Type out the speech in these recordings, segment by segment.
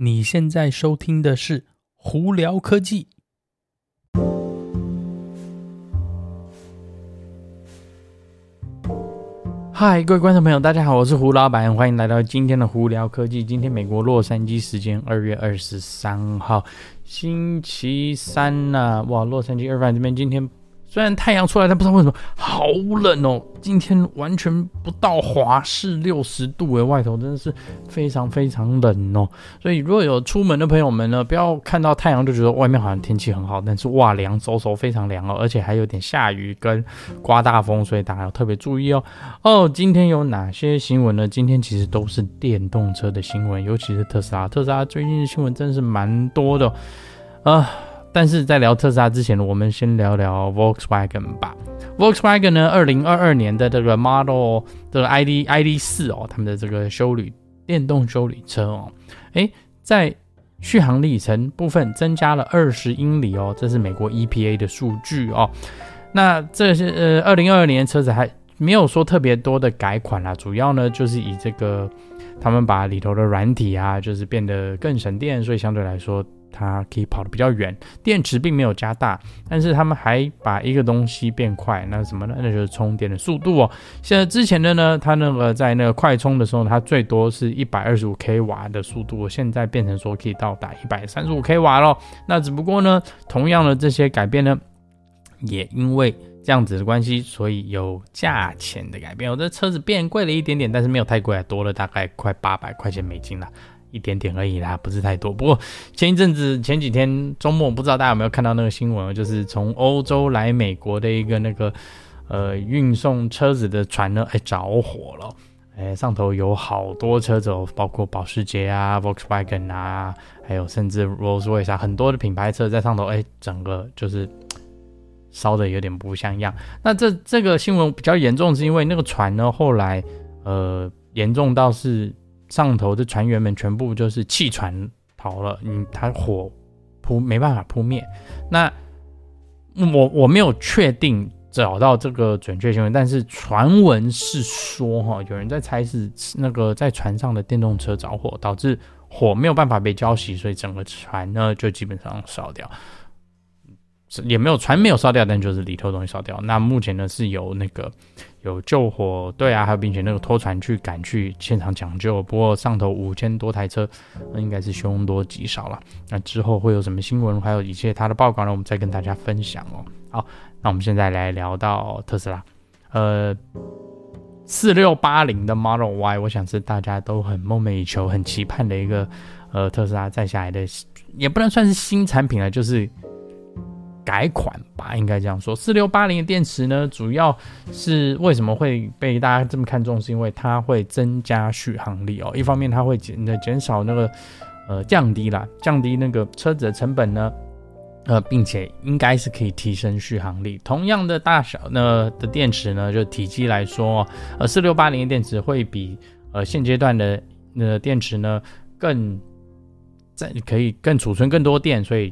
你现在收听的是胡聊科技。嗨，各位观众朋友，大家好，我是胡老板，欢迎来到今天的胡聊科技。今天美国洛杉矶时间二月二十三号，星期三呐、哇，洛杉矶二番这边今天。虽然太阳出来，但不知道为什么好冷哦。今天完全不到华氏六十度诶，外头真的是非常非常冷哦。所以如果有出门的朋友们呢，不要看到太阳就觉得外面好像天气很好，但是哇，凉飕飕，非常凉哦，而且还有点下雨跟刮大风，所以大家要特别注意哦。哦，今天有哪些新闻呢？今天其实都是电动车的新闻，尤其是特斯拉。特斯拉最近的新闻真的是蛮多的啊。但是在聊特斯拉之前，我们先聊聊 Volkswagen 吧。Volkswagen 呢，二零二二年的这个 Model 的 ID ID 四哦，他们的这个修旅电动修旅车哦，诶，在续航里程部分增加了二十英里哦，这是美国 EPA 的数据哦。那这些呃，二零二二年车子还没有说特别多的改款啦，主要呢就是以这个他们把里头的软体啊，就是变得更省电，所以相对来说。它可以跑得比较远，电池并没有加大，但是他们还把一个东西变快，那什么呢？那就是充电的速度哦。现在之前的呢，它那个在那个快充的时候，它最多是一百二十五 k 瓦的速度，现在变成说可以到达一百三十五 k 瓦了。那只不过呢，同样的这些改变呢，也因为这样子的关系，所以有价钱的改变。我的车子变贵了一点点，但是没有太贵，多了大概快八百块钱美金了。一点点而已啦，不是太多。不过前一阵子、前几天周末，不知道大家有没有看到那个新闻，就是从欧洲来美国的一个那个呃运送车子的船呢，哎着火了，哎上头有好多车子，包括保时捷啊、Volkswagen 啊，还有甚至 Rolls-Royce 啊，很多的品牌车在上头，哎整个就是烧的有点不像样。那这这个新闻比较严重，是因为那个船呢后来呃严重到是。上头的船员们全部就是弃船逃了，嗯，他火扑没办法扑灭。那我我没有确定找到这个准确新闻，但是传闻是说哈，有人在猜是那个在船上的电动车着火，导致火没有办法被浇熄，所以整个船呢就基本上烧掉。也没有船没有烧掉，但就是里头东西烧掉。那目前呢是有那个有救火队啊，还有并且那个拖船去赶去现场抢救。不过上头五千多台车，那应该是凶多吉少了。那之后会有什么新闻，还有一些它的报告呢？我们再跟大家分享哦。好，那我们现在来聊到特斯拉，呃，四六八零的 Model Y，我想是大家都很梦寐以求、很期盼的一个呃特斯拉再下来的，也不能算是新产品了，就是。改款吧，应该这样说。四六八零的电池呢，主要是为什么会被大家这么看重？是因为它会增加续航力哦。一方面，它会减减少那个呃降低啦，降低那个车子的成本呢，呃，并且应该是可以提升续航力。同样的大小呢的电池呢，就体积来说，呃，四六八零的电池会比呃现阶段的呃电池呢更在可以更储存更多电，所以。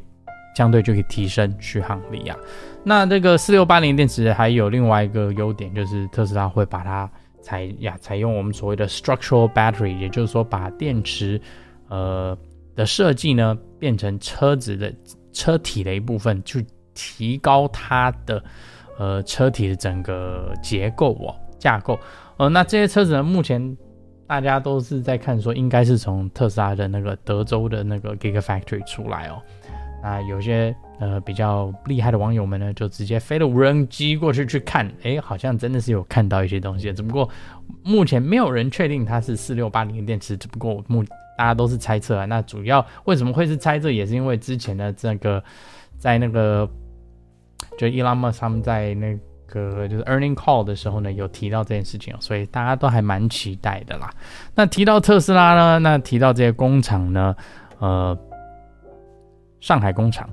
相对就可以提升续航力啊。那这个四六八零电池还有另外一个优点，就是特斯拉会把它采呀采用我们所谓的 structural battery，也就是说把电池呃的设计呢变成车子的车体的一部分，去提高它的呃车体的整个结构哦架构。呃，那这些车子呢，目前大家都是在看说，应该是从特斯拉的那个德州的那个 Gigafactory 出来哦。啊，有些呃比较厉害的网友们呢，就直接飞了无人机过去去看，诶，好像真的是有看到一些东西，只不过目前没有人确定它是四六八零的电池，只不过目大家都是猜测啊。那主要为什么会是猜测，也是因为之前的这个在那个就伊拉莫他们在那个就是 Earning Call 的时候呢，有提到这件事情，所以大家都还蛮期待的啦。那提到特斯拉呢，那提到这些工厂呢，呃。上海工厂，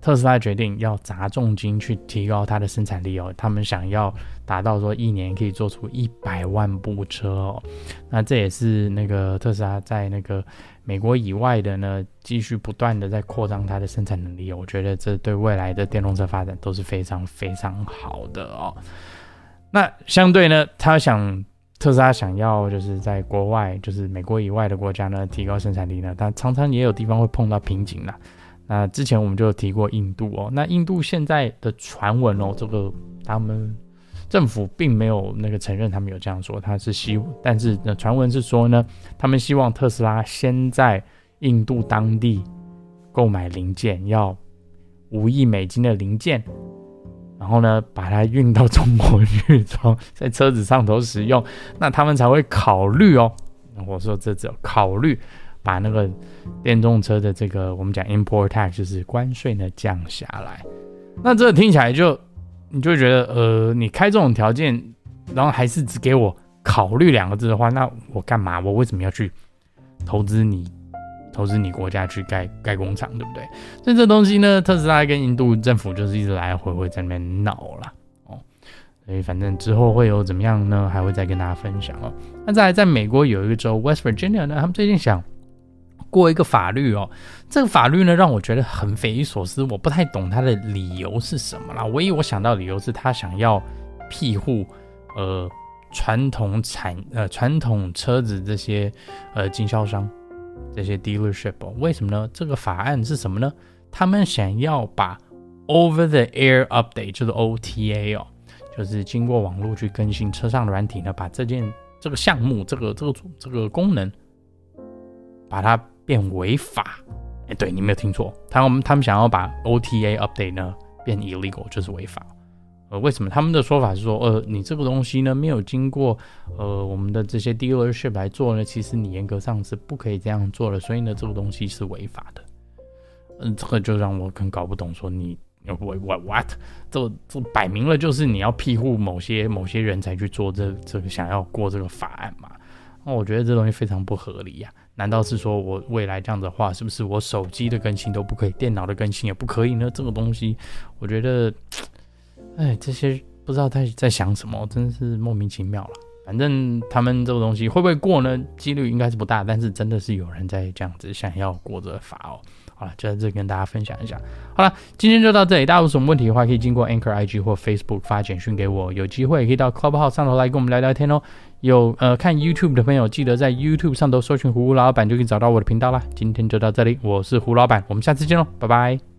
特斯拉决定要砸重金去提高它的生产力哦。他们想要达到说一年可以做出一百万部车哦。那这也是那个特斯拉在那个美国以外的呢，继续不断的在扩张它的生产能力。我觉得这对未来的电动车发展都是非常非常好的哦。那相对呢，他想特斯拉想要就是在国外，就是美国以外的国家呢，提高生产力呢，但常常也有地方会碰到瓶颈啦。那之前我们就有提过印度哦，那印度现在的传闻哦，这个他们政府并没有那个承认他们有这样说，他是希，但是呢，传闻是说呢，他们希望特斯拉先在印度当地购买零件，要五亿美金的零件。然后呢，把它运到中国去 装在车子上头使用，那他们才会考虑哦。我说这只有考虑把那个电动车的这个我们讲 import tax 就是关税呢降下来。那这听起来就你就觉得呃，你开这种条件，然后还是只给我考虑两个字的话，那我干嘛？我为什么要去投资你？投资你国家去盖盖工厂，对不对？所以这东西呢，特斯拉跟印度政府就是一直来回回在那边闹啦。哦。所以反正之后会有怎么样呢？还会再跟大家分享哦。那再来，在美国有一个州 West Virginia 呢，他们最近想过一个法律哦。这个法律呢，让我觉得很匪夷所思，我不太懂它的理由是什么啦。唯一我想到的理由是他想要庇护呃传统产呃传统车子这些呃经销商。这些 dealership 哦为什么呢？这个法案是什么呢？他们想要把 over the air update 就是 OTA 哦，就是经过网络去更新车上的软体呢，把这件这个项目这个这个这个功能把它变违法。哎，对，你没有听错，他们他们想要把 OTA update 呢变 illegal 就是违法。呃，为什么他们的说法是说，呃，你这个东西呢没有经过呃我们的这些 dealership 来做呢，其实你严格上是不可以这样做的，所以呢这个东西是违法的。嗯，这个就让我很搞不懂，说你 what what 这这摆明了就是你要庇护某些某些人才去做这这个想要过这个法案嘛？那我觉得这东西非常不合理呀、难道是说我未来这样的话，是不是我手机的更新都不可以，电脑的更新也不可以呢？这个东西，我觉得。哎，这些不知道在在想什么，真是莫名其妙了。反正他们这个东西会不会过呢？几率应该是不大，但是真的是有人在这样子想要过这法哦。好了，就在这里跟大家分享一下。好了，今天就到这里。大家有什么问题的话，可以经过 Anchor IG 或 Facebook 发简讯给我。有机会可以到 Clubhouse 上头来跟我们聊聊天哦。有呃看 YouTube 的朋友，记得在 YouTube 上头搜寻胡老板，就可以找到我的频道啦。今天就到这里，我是胡老板，我们下次见喽，拜拜。